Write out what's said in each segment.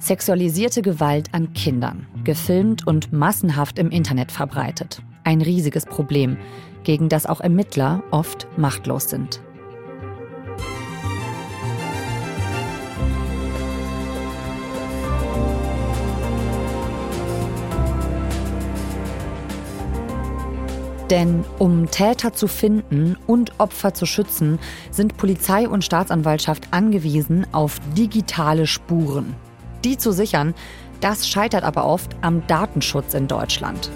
Sexualisierte Gewalt an Kindern, gefilmt und massenhaft im Internet verbreitet. Ein riesiges Problem, gegen das auch Ermittler oft machtlos sind. Denn um Täter zu finden und Opfer zu schützen, sind Polizei und Staatsanwaltschaft angewiesen auf digitale Spuren. Die zu sichern, das scheitert aber oft am Datenschutz in Deutschland.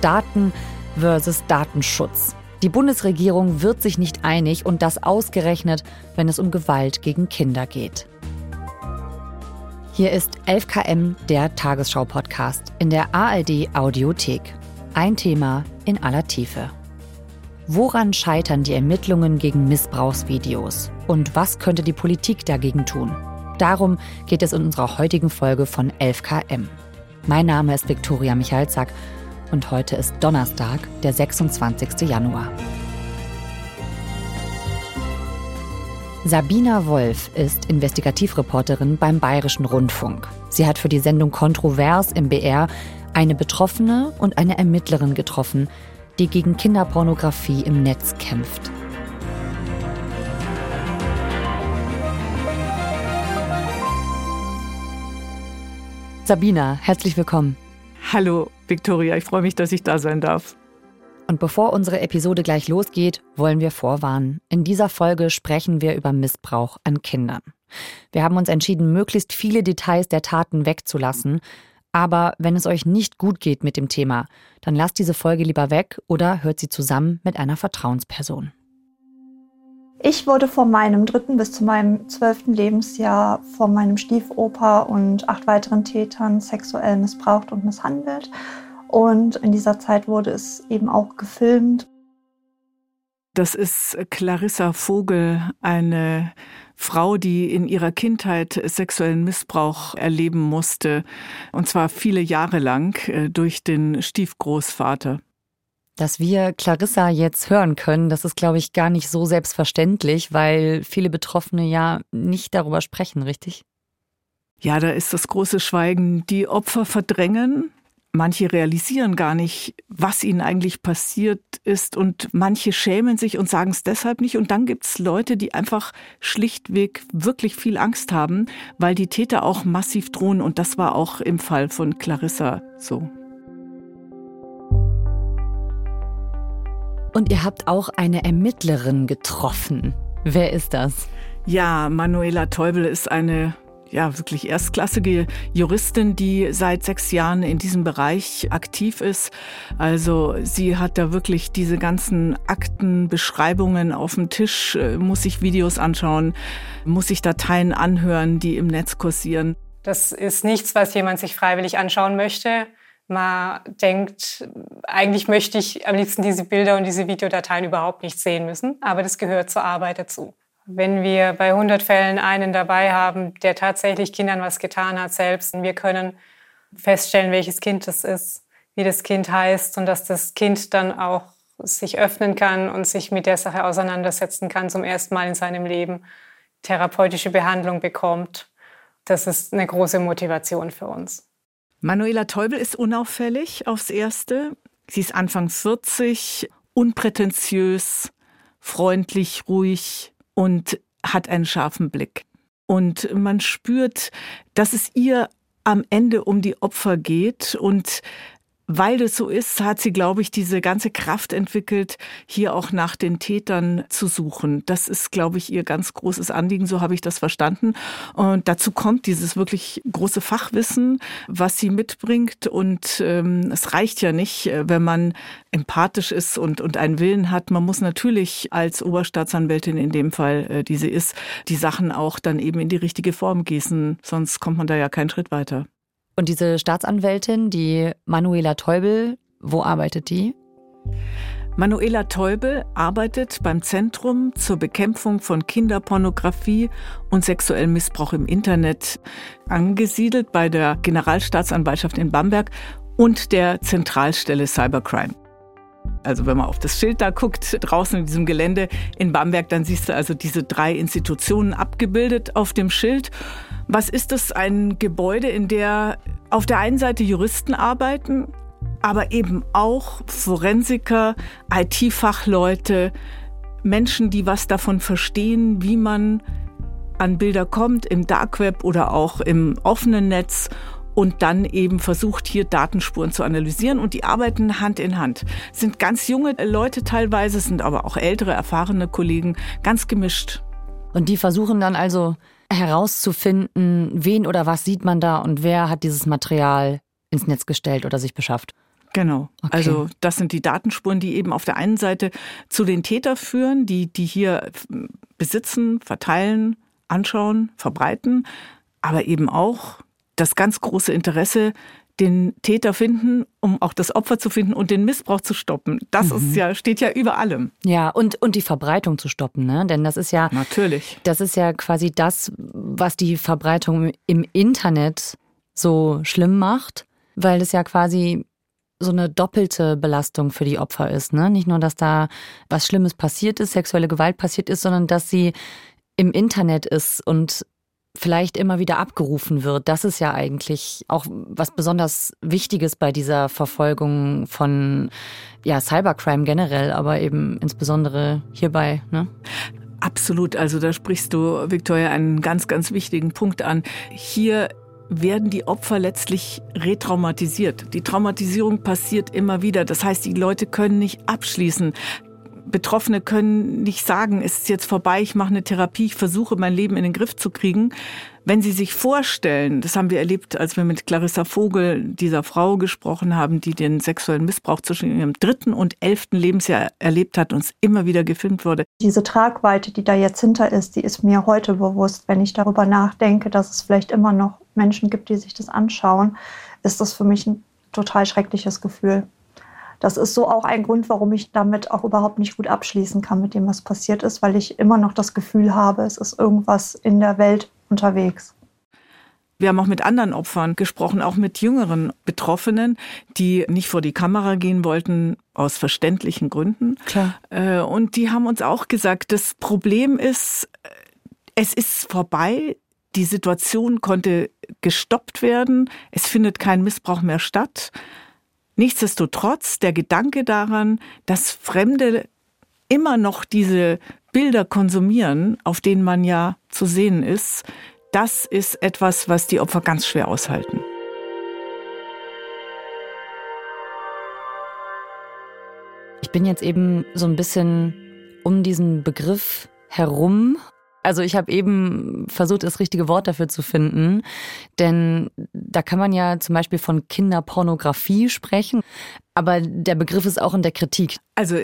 Daten versus Datenschutz. Die Bundesregierung wird sich nicht einig und das ausgerechnet, wenn es um Gewalt gegen Kinder geht. Hier ist 11KM, der Tagesschau-Podcast in der ARD Audiothek. Ein Thema in aller Tiefe. Woran scheitern die Ermittlungen gegen Missbrauchsvideos? Und was könnte die Politik dagegen tun? Darum geht es in unserer heutigen Folge von 11KM. Mein Name ist Viktoria Michalzack und heute ist Donnerstag, der 26. Januar. Sabina Wolf ist Investigativreporterin beim Bayerischen Rundfunk. Sie hat für die Sendung Kontrovers im BR eine Betroffene und eine Ermittlerin getroffen, die gegen Kinderpornografie im Netz kämpft. Sabina, herzlich willkommen. Hallo, Victoria, ich freue mich, dass ich da sein darf. Und bevor unsere Episode gleich losgeht, wollen wir vorwarnen. In dieser Folge sprechen wir über Missbrauch an Kindern. Wir haben uns entschieden, möglichst viele Details der Taten wegzulassen. Aber wenn es euch nicht gut geht mit dem Thema, dann lasst diese Folge lieber weg oder hört sie zusammen mit einer Vertrauensperson. Ich wurde von meinem dritten bis zu meinem zwölften Lebensjahr von meinem Stiefopa und acht weiteren Tätern sexuell missbraucht und misshandelt. Und in dieser Zeit wurde es eben auch gefilmt. Das ist Clarissa Vogel, eine Frau, die in ihrer Kindheit sexuellen Missbrauch erleben musste, und zwar viele Jahre lang äh, durch den Stiefgroßvater. Dass wir Clarissa jetzt hören können, das ist, glaube ich, gar nicht so selbstverständlich, weil viele Betroffene ja nicht darüber sprechen, richtig? Ja, da ist das große Schweigen. Die Opfer verdrängen, Manche realisieren gar nicht, was ihnen eigentlich passiert ist und manche schämen sich und sagen es deshalb nicht. Und dann gibt es Leute, die einfach schlichtweg wirklich viel Angst haben, weil die Täter auch massiv drohen. Und das war auch im Fall von Clarissa so. Und ihr habt auch eine Ermittlerin getroffen. Wer ist das? Ja, Manuela Teubel ist eine ja, wirklich erstklassige Juristin, die seit sechs Jahren in diesem Bereich aktiv ist. Also sie hat da wirklich diese ganzen Akten, Beschreibungen auf dem Tisch, äh, muss sich Videos anschauen, muss sich Dateien anhören, die im Netz kursieren. Das ist nichts, was jemand sich freiwillig anschauen möchte. Man denkt, eigentlich möchte ich am liebsten diese Bilder und diese Videodateien überhaupt nicht sehen müssen, aber das gehört zur Arbeit dazu. Wenn wir bei 100 Fällen einen dabei haben, der tatsächlich Kindern was getan hat selbst, und wir können feststellen, welches Kind das ist, wie das Kind heißt und dass das Kind dann auch sich öffnen kann und sich mit der Sache auseinandersetzen kann, zum ersten Mal in seinem Leben therapeutische Behandlung bekommt. Das ist eine große Motivation für uns. Manuela Teubel ist unauffällig aufs Erste. Sie ist Anfang 40, unprätentiös, freundlich, ruhig, und hat einen scharfen Blick. Und man spürt, dass es ihr am Ende um die Opfer geht und weil das so ist, hat sie, glaube ich, diese ganze Kraft entwickelt, hier auch nach den Tätern zu suchen. Das ist, glaube ich, ihr ganz großes Anliegen, so habe ich das verstanden. Und dazu kommt dieses wirklich große Fachwissen, was sie mitbringt. Und ähm, es reicht ja nicht, äh, wenn man empathisch ist und, und einen Willen hat. Man muss natürlich als Oberstaatsanwältin in dem Fall, äh, die sie ist, die Sachen auch dann eben in die richtige Form gießen. Sonst kommt man da ja keinen Schritt weiter. Und diese Staatsanwältin, die Manuela Teubel, wo arbeitet die? Manuela Teubel arbeitet beim Zentrum zur Bekämpfung von Kinderpornografie und sexuellem Missbrauch im Internet, angesiedelt bei der Generalstaatsanwaltschaft in Bamberg und der Zentralstelle Cybercrime. Also wenn man auf das Schild da guckt, draußen in diesem Gelände in Bamberg, dann siehst du also diese drei Institutionen abgebildet auf dem Schild. Was ist das? Ein Gebäude, in der auf der einen Seite Juristen arbeiten, aber eben auch Forensiker, IT-Fachleute, Menschen, die was davon verstehen, wie man an Bilder kommt, im Dark Web oder auch im offenen Netz und dann eben versucht, hier Datenspuren zu analysieren. Und die arbeiten Hand in Hand. Sind ganz junge Leute teilweise, sind aber auch ältere, erfahrene Kollegen, ganz gemischt. Und die versuchen dann also herauszufinden, wen oder was sieht man da und wer hat dieses Material ins Netz gestellt oder sich beschafft. Genau. Okay. Also das sind die Datenspuren, die eben auf der einen Seite zu den Täter führen, die, die hier besitzen, verteilen, anschauen, verbreiten, aber eben auch das ganz große Interesse, den Täter finden, um auch das Opfer zu finden und den Missbrauch zu stoppen. Das mhm. ist ja, steht ja über allem. Ja, und, und die Verbreitung zu stoppen, ne? Denn das ist ja. Natürlich. Das ist ja quasi das, was die Verbreitung im Internet so schlimm macht, weil es ja quasi so eine doppelte Belastung für die Opfer ist. Ne? Nicht nur, dass da was Schlimmes passiert ist, sexuelle Gewalt passiert ist, sondern dass sie im Internet ist und vielleicht immer wieder abgerufen wird. Das ist ja eigentlich auch was besonders Wichtiges bei dieser Verfolgung von ja, Cybercrime generell, aber eben insbesondere hierbei. Ne? Absolut. Also da sprichst du, Victoria, einen ganz, ganz wichtigen Punkt an. Hier werden die Opfer letztlich retraumatisiert. Die Traumatisierung passiert immer wieder. Das heißt, die Leute können nicht abschließen. Betroffene können nicht sagen, es ist jetzt vorbei, ich mache eine Therapie, ich versuche mein Leben in den Griff zu kriegen. Wenn Sie sich vorstellen, das haben wir erlebt, als wir mit Clarissa Vogel, dieser Frau gesprochen haben, die den sexuellen Missbrauch zwischen ihrem dritten und elften Lebensjahr erlebt hat, uns immer wieder gefilmt wurde. Diese Tragweite, die da jetzt hinter ist, die ist mir heute bewusst. Wenn ich darüber nachdenke, dass es vielleicht immer noch Menschen gibt, die sich das anschauen, ist das für mich ein total schreckliches Gefühl das ist so auch ein Grund, warum ich damit auch überhaupt nicht gut abschließen kann mit dem, was passiert ist, weil ich immer noch das Gefühl habe, es ist irgendwas in der Welt unterwegs. Wir haben auch mit anderen Opfern gesprochen, auch mit jüngeren Betroffenen, die nicht vor die Kamera gehen wollten, aus verständlichen Gründen. Klar. Äh, und die haben uns auch gesagt, das Problem ist, äh, es ist vorbei. Die Situation konnte gestoppt werden. Es findet kein Missbrauch mehr statt. Nichtsdestotrotz der Gedanke daran, dass Fremde immer noch diese Bilder konsumieren, auf denen man ja zu sehen ist, das ist etwas, was die Opfer ganz schwer aushalten. Ich bin jetzt eben so ein bisschen um diesen Begriff herum also ich habe eben versucht, das richtige Wort dafür zu finden, denn da kann man ja zum Beispiel von Kinderpornografie sprechen, aber der Begriff ist auch in der Kritik. Also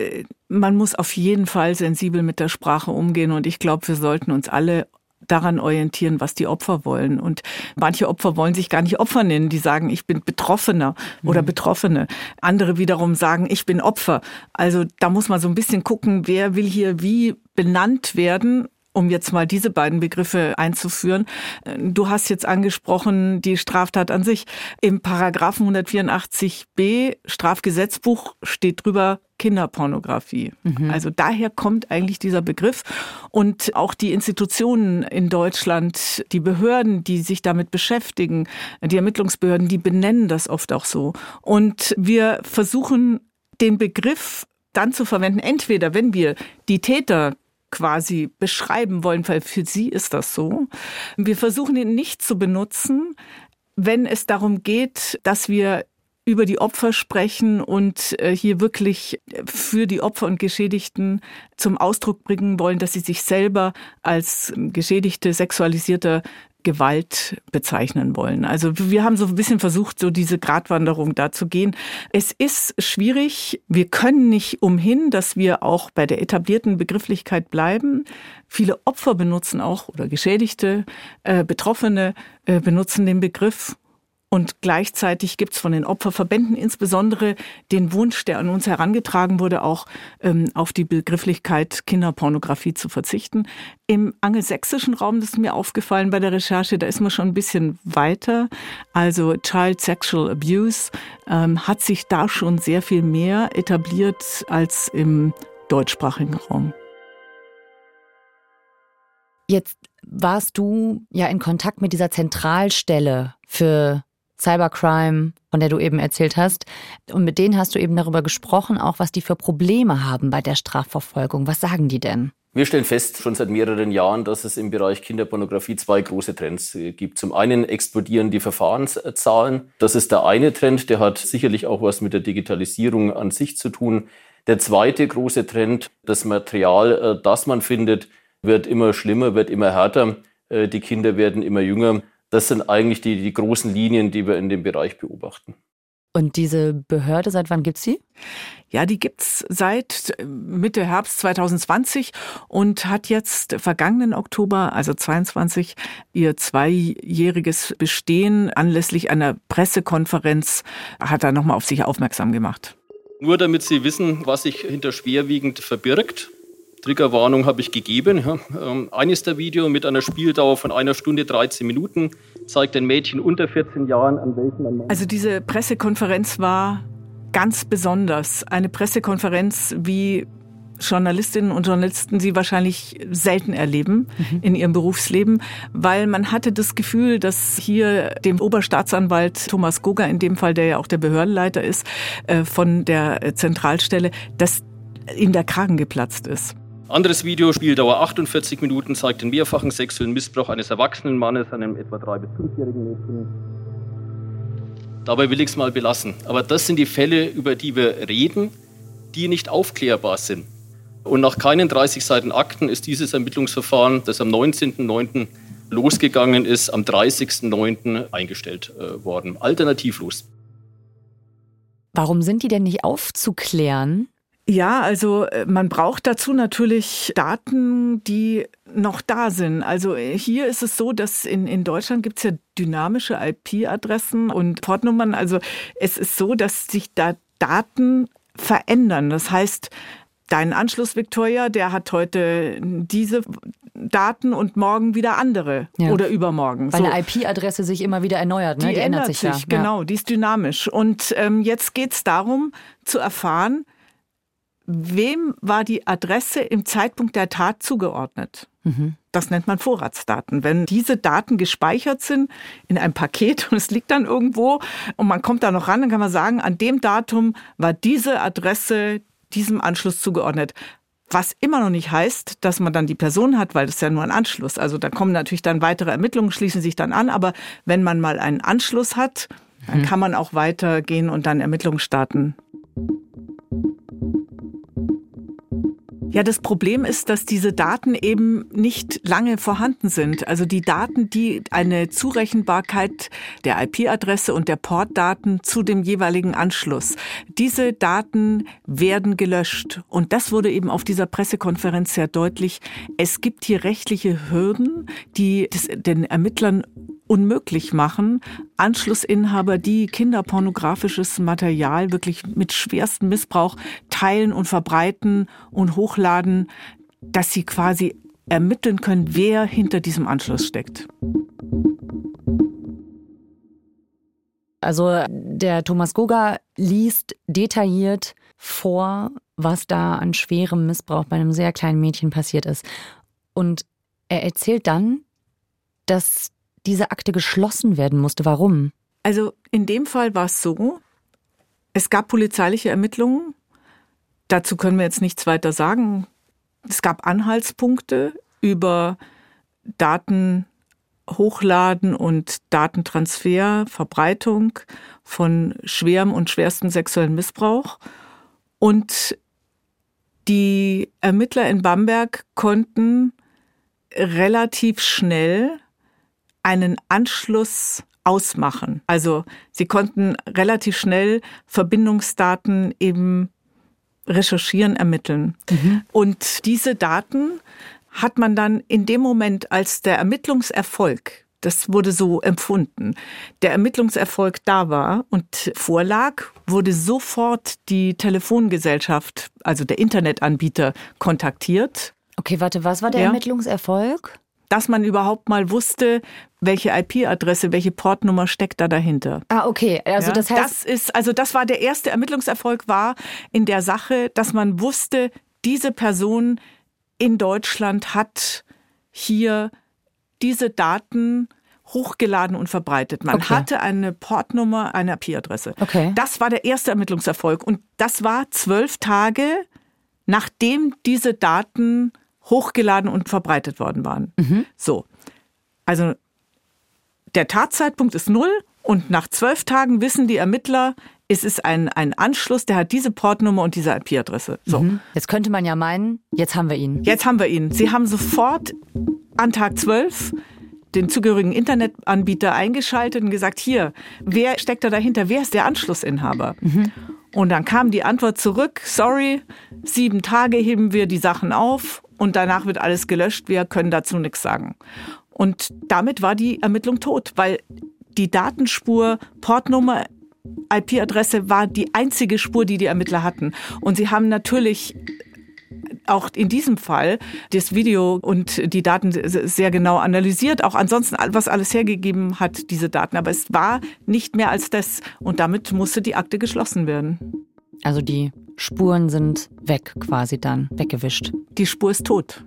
man muss auf jeden Fall sensibel mit der Sprache umgehen und ich glaube, wir sollten uns alle daran orientieren, was die Opfer wollen. Und manche Opfer wollen sich gar nicht Opfer nennen. Die sagen, ich bin Betroffener oder mhm. Betroffene. Andere wiederum sagen, ich bin Opfer. Also da muss man so ein bisschen gucken, wer will hier wie benannt werden um jetzt mal diese beiden Begriffe einzuführen. Du hast jetzt angesprochen die Straftat an sich. Im Paragraphen 184b Strafgesetzbuch steht drüber Kinderpornografie. Mhm. Also daher kommt eigentlich dieser Begriff. Und auch die Institutionen in Deutschland, die Behörden, die sich damit beschäftigen, die Ermittlungsbehörden, die benennen das oft auch so. Und wir versuchen den Begriff dann zu verwenden, entweder wenn wir die Täter quasi beschreiben wollen, weil für sie ist das so. Wir versuchen ihn nicht zu benutzen, wenn es darum geht, dass wir über die Opfer sprechen und äh, hier wirklich für die Opfer und Geschädigten zum Ausdruck bringen wollen, dass sie sich selber als Geschädigte sexualisierter Gewalt bezeichnen wollen. Also wir haben so ein bisschen versucht, so diese Gratwanderung da zu gehen. Es ist schwierig. Wir können nicht umhin, dass wir auch bei der etablierten Begrifflichkeit bleiben. Viele Opfer benutzen auch oder Geschädigte, äh, Betroffene äh, benutzen den Begriff Und gleichzeitig gibt es von den Opferverbänden insbesondere den Wunsch, der an uns herangetragen wurde, auch ähm, auf die Begrifflichkeit Kinderpornografie zu verzichten. Im angelsächsischen Raum, das ist mir aufgefallen bei der Recherche, da ist man schon ein bisschen weiter. Also Child Sexual Abuse ähm, hat sich da schon sehr viel mehr etabliert als im deutschsprachigen Raum. Jetzt warst du ja in Kontakt mit dieser Zentralstelle für Cybercrime, von der du eben erzählt hast. Und mit denen hast du eben darüber gesprochen, auch was die für Probleme haben bei der Strafverfolgung. Was sagen die denn? Wir stellen fest schon seit mehreren Jahren, dass es im Bereich Kinderpornografie zwei große Trends äh, gibt. Zum einen explodieren die Verfahrenszahlen. Das ist der eine Trend, der hat sicherlich auch was mit der Digitalisierung an sich zu tun. Der zweite große Trend, das Material, äh, das man findet, wird immer schlimmer, wird immer härter. Äh, die Kinder werden immer jünger. Das sind eigentlich die, die großen Linien, die wir in dem Bereich beobachten. Und diese Behörde, seit wann gibt es sie? Ja, die gibt es seit äh, Mitte Herbst 2020 und hat jetzt vergangenen Oktober, also 22, ihr zweijähriges Bestehen anlässlich einer Pressekonferenz hat er nochmal auf sich aufmerksam gemacht. Nur damit Sie wissen, was sich hinter schwerwiegend verbirgt. Triggerwarnung habe ich gegeben. Ja. Ähm, eines der Video mit einer Spieldauer von einer Stunde 13 Minuten zeigt ein Mädchen unter 14 Jahren, an welchen Also diese Pressekonferenz war ganz besonders. Eine Pressekonferenz, wie Journalistinnen und Journalisten sie wahrscheinlich selten erleben mhm. in ihrem Berufsleben, weil man hatte das Gefühl, dass hier dem Oberstaatsanwalt Thomas Goga, in dem Fall, der ja auch der Behördenleiter ist, äh, von der Zentralstelle, dass ihm der Kragen geplatzt ist. Anderes Video, Spieldauer 48 Minuten, zeigt den mehrfachen sexuellen Missbrauch eines erwachsenen Mannes an einem etwa drei- bis fünfjährigen Mädchen. Dabei will ich es mal belassen. Aber das sind die Fälle, über die wir reden, die nicht aufklärbar sind. Und nach keinen 30 Seiten Akten ist dieses Ermittlungsverfahren, das am 19.09. losgegangen ist, am 30.09. eingestellt äh, worden. Alternativlos. Warum sind die denn nicht aufzuklären? Ja, also äh, man braucht dazu natürlich Daten, die noch da sind. Also hier ist es so, dass in, in Deutschland gibt es ja dynamische IP-Adressen und Portnummern. Also es ist so, dass sich da Daten verändern. Das heißt, dein Anschluss, Victoria, der hat heute diese Daten und morgen wieder andere ja. oder übermorgen. Weil so. eine IP-Adresse sich immer wieder erneuert, ne? Die, die ändert, sich, sich ja. genau, die ist dynamisch. Und ähm, jetzt geht es darum zu erfahren, wem war die Adresse im Zeitpunkt der Tat zugeordnet. Mhm. Das nennt man Vorratsdaten. Wenn diese Daten gespeichert sind in einem Paket und es liegt dann irgendwo und man kommt da noch ran, dann kann man sagen, an dem Datum war diese Adresse diesem Anschluss zugeordnet. Was immer noch nicht heißt, dass man dann die Person hat, weil das ist ja nur ein Anschluss. Also da kommen natürlich dann weitere Ermittlungen, schließen sich dann an. Aber wenn man mal einen Anschluss hat, dann mhm. kann man auch weitergehen und dann Ermittlungen starten. Ja, das Problem ist, dass diese Daten eben nicht lange vorhanden sind. Also die Daten, die eine Zurechenbarkeit der IP-Adresse und der Portdaten zu dem jeweiligen Anschluss. Diese Daten werden gelöscht. Und das wurde eben auf dieser Pressekonferenz sehr deutlich. Es gibt hier rechtliche Hürden, die den Ermittlern unmöglich machen, Anschlussinhaber, die kinderpornografisches Material wirklich mit schwerstem Missbrauch teilen und verbreiten und hochladen, dass sie quasi ermitteln können, wer hinter diesem Anschluss steckt. Also der Thomas Goga liest detailliert vor, was da an schwerem Missbrauch bei einem sehr kleinen Mädchen passiert ist. Und er erzählt dann, dass diese Akte geschlossen werden musste. Warum? Also in dem Fall war es so, es gab polizeiliche Ermittlungen. Dazu können wir jetzt nichts weiter sagen. Es gab Anhaltspunkte über Daten Hochladen und Datentransfer, Verbreitung von schwerem und schwerstem sexuellen Missbrauch. Und die Ermittler in Bamberg konnten relativ schnell einen Anschluss ausmachen. Also sie konnten relativ schnell Verbindungsdaten eben recherchieren, ermitteln. Mhm. Und diese Daten hat man dann in dem Moment, als der Ermittlungserfolg Das wurde so empfunden. Der Ermittlungserfolg da war und vorlag, wurde sofort die Telefongesellschaft, also der Internetanbieter, kontaktiert. Okay, warte, was war der ja. Ermittlungserfolg? Dass man überhaupt mal wusste, welche IP-Adresse, welche Portnummer steckt da dahinter. Ah, okay. Also ja, das heißt, das ist, also das war der erste Ermittlungserfolg war in der Sache, dass man wusste, diese Person in Deutschland hat hier diese Daten hochgeladen und verbreitet. Man okay. hatte eine Portnummer, eine IP-Adresse. Okay. Das war der erste Ermittlungserfolg. Und das war zwölf Tage, nachdem diese Daten hochgeladen und verbreitet worden waren. Mhm. So. Also der Tatzeitpunkt ist null und nach zwölf Tagen wissen die Ermittler, es ist ein, ein Anschluss, der hat diese Portnummer und diese IP-Adresse. So. Mhm. Jetzt könnte man ja meinen, jetzt haben wir ihn. Jetzt haben wir ihn. Sie haben sofort an Tag 12 den zugehörigen Internetanbieter eingeschaltet und gesagt, hier, wer steckt da dahinter? Wer ist der Anschlussinhaber? Mhm. Und dann kam die Antwort zurück, sorry, sieben Tage heben wir die Sachen auf und danach wird alles gelöscht, wir können dazu nichts sagen. Und damit war die Ermittlung tot, weil die Datenspur, Portnummer IP-Adresse war die einzige Spur, die die Ermittler hatten. Und sie haben natürlich auch in diesem Fall das Video und die Daten sehr genau analysiert, auch ansonsten, was alles hergegeben hat, diese Daten. Aber es war nicht mehr als das und damit musste die Akte geschlossen werden. Also die Spuren sind weg quasi dann, weggewischt. Die Spur ist tot.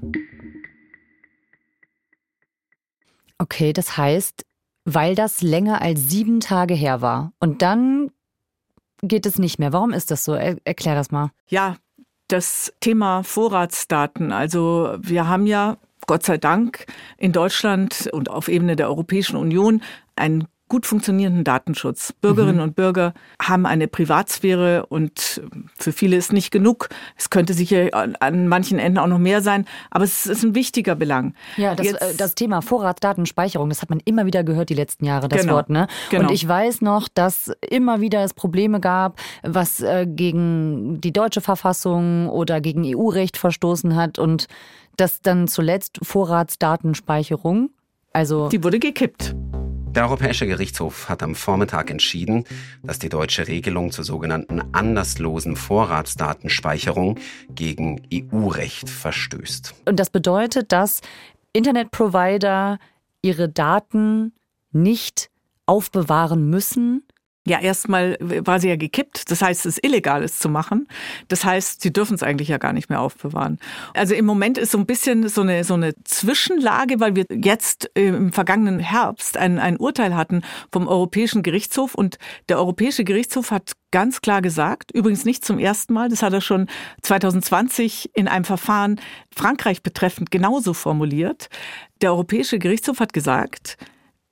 Okay, das heißt, weil das länger als sieben Tage her war. Und dann geht es nicht mehr. Warum ist das so? Er erklär das mal. Ja, das Thema Vorratsdaten. Also wir haben ja Gott sei Dank in Deutschland und auf Ebene der Europäischen Union ein gut funktionierenden Datenschutz. Bürgerinnen mhm. und Bürger haben eine Privatsphäre und für viele ist nicht genug. Es könnte sicher an, an manchen Enden auch noch mehr sein, aber es ist ein wichtiger Belang. Ja, das, äh, das Thema Vorratsdatenspeicherung, das hat man immer wieder gehört die letzten Jahre, das genau, Wort. Ne? Genau. Und ich weiß noch, dass immer wieder es Probleme gab, was äh, gegen die deutsche Verfassung oder gegen EU-Recht verstoßen hat und dass dann zuletzt Vorratsdatenspeicherung, also... Die wurde gekippt. Der Europäische Gerichtshof hat am Vormittag entschieden, dass die deutsche Regelung zur sogenannten anlasslosen Vorratsdatenspeicherung gegen EU-Recht verstößt. Und das bedeutet, dass Internetprovider ihre Daten nicht aufbewahren müssen, ja, erstmal war sie ja gekippt. Das heißt, es ist illegal, es zu machen. Das heißt, sie dürfen es eigentlich ja gar nicht mehr aufbewahren. Also im Moment ist so ein bisschen so eine, so eine Zwischenlage, weil wir jetzt im vergangenen Herbst ein, ein Urteil hatten vom Europäischen Gerichtshof und der Europäische Gerichtshof hat ganz klar gesagt, übrigens nicht zum ersten Mal, das hat er schon 2020 in einem Verfahren Frankreich betreffend genauso formuliert. Der Europäische Gerichtshof hat gesagt,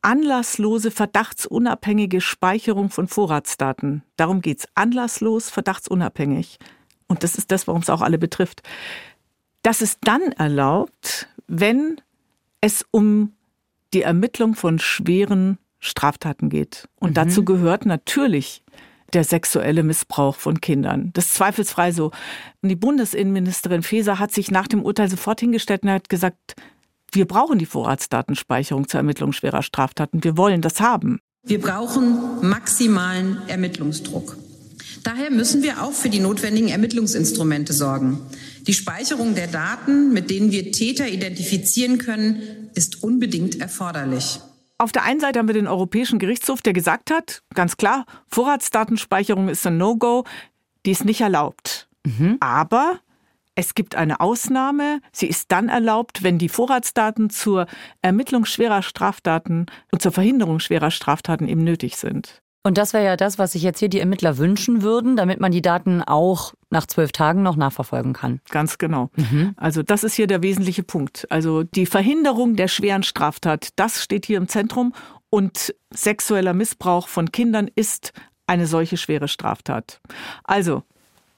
anlasslose, verdachtsunabhängige Speicherung von Vorratsdaten. Darum geht's. Anlasslos, verdachtsunabhängig. Und das ist das, warum es auch alle betrifft. Das ist dann erlaubt, wenn es um die Ermittlung von schweren Straftaten geht. Und mhm. dazu gehört natürlich der sexuelle Missbrauch von Kindern. Das ist zweifelsfrei so. Und die Bundesinnenministerin Faeser hat sich nach dem Urteil sofort hingestellt und hat gesagt, wir brauchen die Vorratsdatenspeicherung zur Ermittlung schwerer Straftaten. Wir wollen das haben. Wir brauchen maximalen Ermittlungsdruck. Daher müssen wir auch für die notwendigen Ermittlungsinstrumente sorgen. Die Speicherung der Daten, mit denen wir Täter identifizieren können, ist unbedingt erforderlich. Auf der einen Seite haben wir den Europäischen Gerichtshof, der gesagt hat, ganz klar, Vorratsdatenspeicherung ist ein No-Go, die ist nicht erlaubt. Mhm. Aber es gibt eine Ausnahme. Sie ist dann erlaubt, wenn die Vorratsdaten zur Ermittlung schwerer Straftaten und zur Verhinderung schwerer Straftaten eben nötig sind. Und das wäre ja das, was sich jetzt hier die Ermittler wünschen würden, damit man die Daten auch nach zwölf Tagen noch nachverfolgen kann. Ganz genau. Mhm. Also das ist hier der wesentliche Punkt. Also die Verhinderung der schweren Straftat, das steht hier im Zentrum. Und sexueller Missbrauch von Kindern ist eine solche schwere Straftat. Also,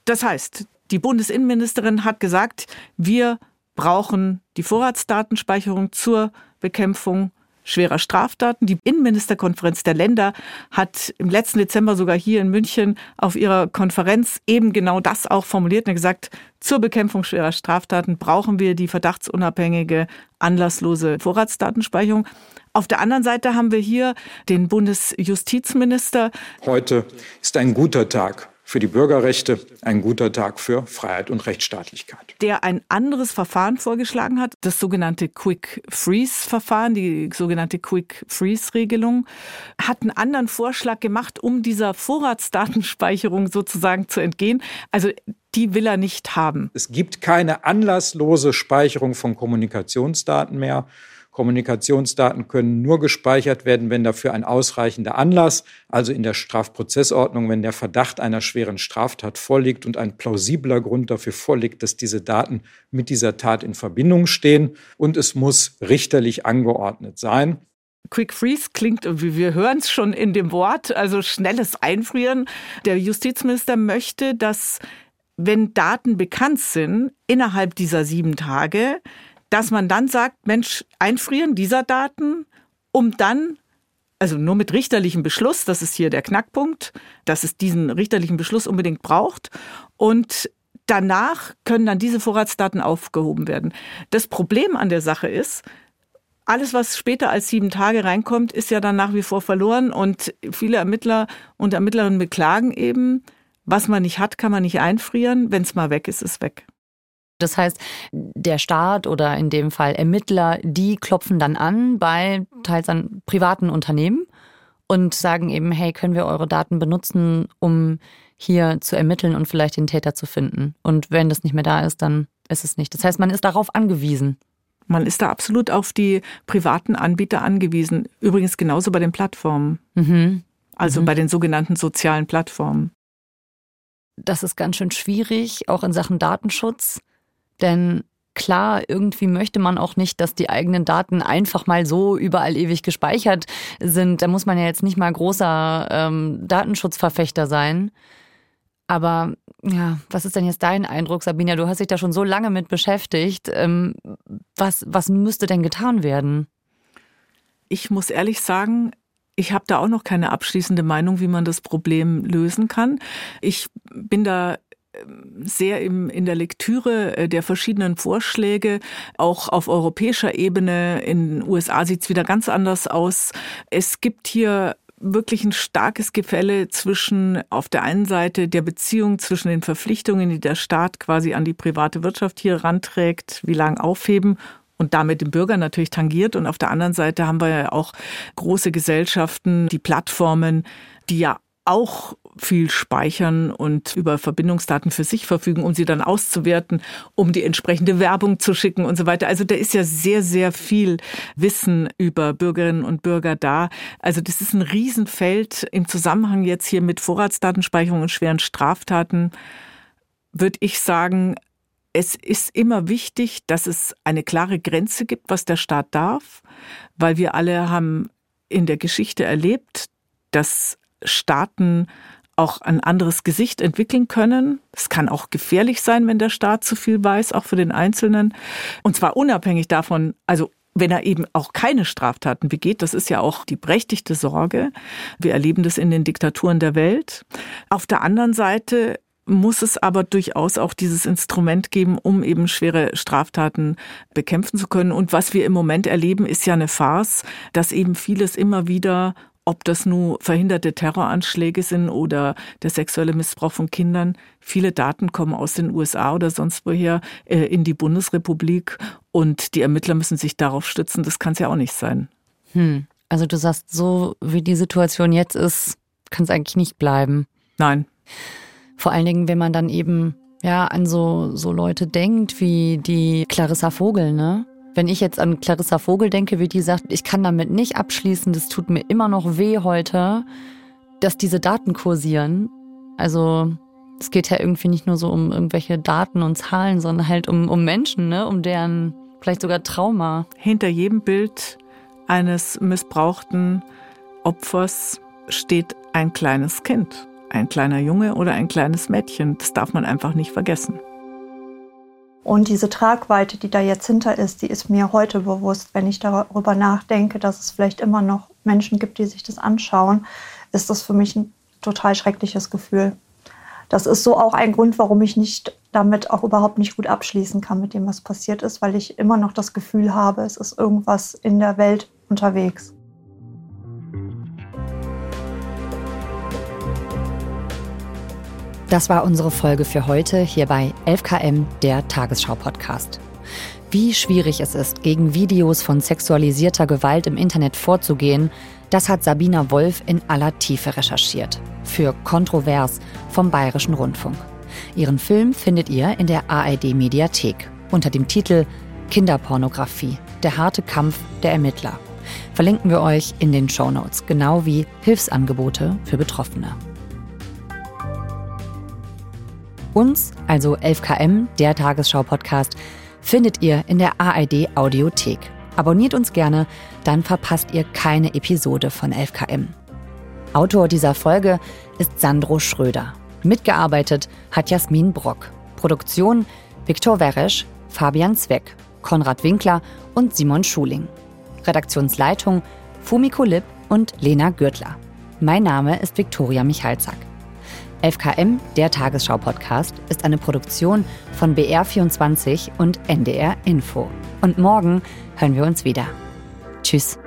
das heißt, die Bundesinnenministerin hat gesagt, wir brauchen die Vorratsdatenspeicherung zur Bekämpfung schwerer Straftaten. Die Innenministerkonferenz der Länder hat im letzten Dezember sogar hier in München auf ihrer Konferenz eben genau das auch formuliert und gesagt, zur Bekämpfung schwerer Straftaten brauchen wir die verdachtsunabhängige, anlasslose Vorratsdatenspeicherung. Auf der anderen Seite haben wir hier den Bundesjustizminister. Heute ist ein guter Tag für die Bürgerrechte, ein guter Tag für Freiheit und Rechtsstaatlichkeit. Der ein anderes Verfahren vorgeschlagen hat, das sogenannte Quick Freeze Verfahren, die sogenannte Quick Freeze Regelung, hat einen anderen Vorschlag gemacht, um dieser Vorratsdatenspeicherung sozusagen zu entgehen. Also die will er nicht haben. Es gibt keine anlasslose Speicherung von Kommunikationsdaten mehr. Kommunikationsdaten können nur gespeichert werden, wenn dafür ein ausreichender Anlass, also in der Strafprozessordnung, wenn der Verdacht einer schweren Straftat vorliegt und ein plausibler Grund dafür vorliegt, dass diese Daten mit dieser Tat in Verbindung stehen. Und es muss richterlich angeordnet sein. Quick Freeze klingt, wir hören es schon in dem Wort, also schnelles Einfrieren. Der Justizminister möchte, dass, wenn Daten bekannt sind, innerhalb dieser sieben Tage dass man dann sagt, Mensch, einfrieren dieser Daten, um dann also nur mit richterlichem Beschluss, das ist hier der Knackpunkt, dass es diesen richterlichen Beschluss unbedingt braucht. Und danach können dann diese Vorratsdaten aufgehoben werden. Das Problem an der Sache ist, alles, was später als sieben Tage reinkommt, ist ja dann nach wie vor verloren. Und viele Ermittler und Ermittlerinnen beklagen eben, was man nicht hat, kann man nicht einfrieren. Wenn es mal weg ist, ist weg. Das heißt, der Staat oder in dem Fall Ermittler, die klopfen dann an bei teils an privaten Unternehmen und sagen eben, hey, können wir eure Daten benutzen, um hier zu ermitteln und vielleicht den Täter zu finden. Und wenn das nicht mehr da ist, dann ist es nicht. Das heißt, man ist darauf angewiesen. Man ist da absolut auf die privaten Anbieter angewiesen. Übrigens genauso bei den Plattformen. Mhm. Also mhm. bei den sogenannten sozialen Plattformen. Das ist ganz schön schwierig, auch in Sachen Datenschutz. Denn klar, irgendwie möchte man auch nicht, dass die eigenen Daten einfach mal so überall ewig gespeichert sind. Da muss man ja jetzt nicht mal großer ähm, Datenschutzverfechter sein. Aber ja, was ist denn jetzt dein Eindruck, Sabina? Du hast dich da schon so lange mit beschäftigt. Ähm, was, was müsste denn getan werden? Ich muss ehrlich sagen, ich habe da auch noch keine abschließende Meinung, wie man das Problem lösen kann. Ich bin da sehr im, in der Lektüre äh, der verschiedenen Vorschläge, auch auf europäischer Ebene. In den USA sieht es wieder ganz anders aus. Es gibt hier wirklich ein starkes Gefälle zwischen auf der einen Seite der Beziehung zwischen den Verpflichtungen, die der Staat quasi an die private Wirtschaft hier ranträgt, wie lang aufheben und damit den Bürger natürlich tangiert. Und auf der anderen Seite haben wir ja auch große Gesellschaften, die Plattformen, die ja auch viel speichern und über Verbindungsdaten für sich verfügen, um sie dann auszuwerten, um die entsprechende Werbung zu schicken und so weiter. Also da ist ja sehr, sehr viel Wissen über Bürgerinnen und Bürger da. Also das ist ein Riesenfeld im Zusammenhang jetzt hier mit Vorratsdatenspeicherung und schweren Straftaten, würde ich sagen, es ist immer wichtig, dass es eine klare Grenze gibt, was der Staat darf, weil wir alle haben in der Geschichte erlebt, dass Staaten auch ein anderes Gesicht entwickeln können. Es kann auch gefährlich sein, wenn der Staat zu viel weiß, auch für den Einzelnen. Und zwar unabhängig davon, also wenn er eben auch keine Straftaten begeht, das ist ja auch die berechtigte Sorge. Wir erleben das in den Diktaturen der Welt. Auf der anderen Seite muss es aber durchaus auch dieses Instrument geben, um eben schwere Straftaten bekämpfen zu können. Und was wir im Moment erleben, ist ja eine Farce, dass eben vieles immer wieder ob das nun verhinderte Terroranschläge sind oder der sexuelle Missbrauch von Kindern. Viele Daten kommen aus den USA oder sonst woher äh, in die Bundesrepublik und die Ermittler müssen sich darauf stützen. Das kann es ja auch nicht sein. Hm. Also du sagst, so wie die Situation jetzt ist, kann es eigentlich nicht bleiben. Nein. Vor allen Dingen, wenn man dann eben ja an so, so Leute denkt wie die Clarissa Vogel, ne? Wenn ich jetzt an Clarissa Vogel denke, wie die sagt, ich kann damit nicht abschließen, das tut mir immer noch weh heute, dass diese Daten kursieren. Also es geht ja irgendwie nicht nur so um irgendwelche Daten und Zahlen, sondern halt um, um Menschen, ne? um deren vielleicht sogar Trauma. Hinter jedem Bild eines missbrauchten Opfers steht ein kleines Kind, ein kleiner Junge oder ein kleines Mädchen. Das darf man einfach nicht vergessen. Und diese Tragweite, die da jetzt hinter ist, die ist mir heute bewusst, wenn ich darüber nachdenke, dass es vielleicht immer noch Menschen gibt, die sich das anschauen, ist das für mich ein total schreckliches Gefühl. Das ist so auch ein Grund, warum ich nicht damit auch überhaupt nicht gut abschließen kann mit dem, was passiert ist, weil ich immer noch das Gefühl habe, es ist irgendwas in der Welt unterwegs. Das war unsere Folge für heute hier bei 11KM, der Tagesschau-Podcast. Wie schwierig es ist, gegen Videos von sexualisierter Gewalt im Internet vorzugehen, das hat Sabina Wolf in aller Tiefe recherchiert. Für Kontrovers vom Bayerischen Rundfunk. Ihren Film findet ihr in der ARD Mediathek unter dem Titel Kinderpornografie, der harte Kampf der Ermittler. Verlinken wir euch in den Show Notes, genau wie Hilfsangebote für Betroffene. Uns, also 11KM, der Tagesschau-Podcast, findet ihr in der ARD Audiothek. Abonniert uns gerne, dann verpasst ihr keine Episode von 11KM. Autor dieser Folge ist Sandro Schröder. Mitgearbeitet hat Jasmin Brock. Produktion Viktor Weresch, Fabian Zweck, Konrad Winkler und Simon Schuling. Redaktionsleitung Fumiko Lipp und Lena Gürtler. Mein Name ist Viktoria Michalzack. 11KM, der Tagesschau-Podcast, ist eine Produktion von BR24 und NDR Info. Und morgen hören wir uns wieder. Tschüss.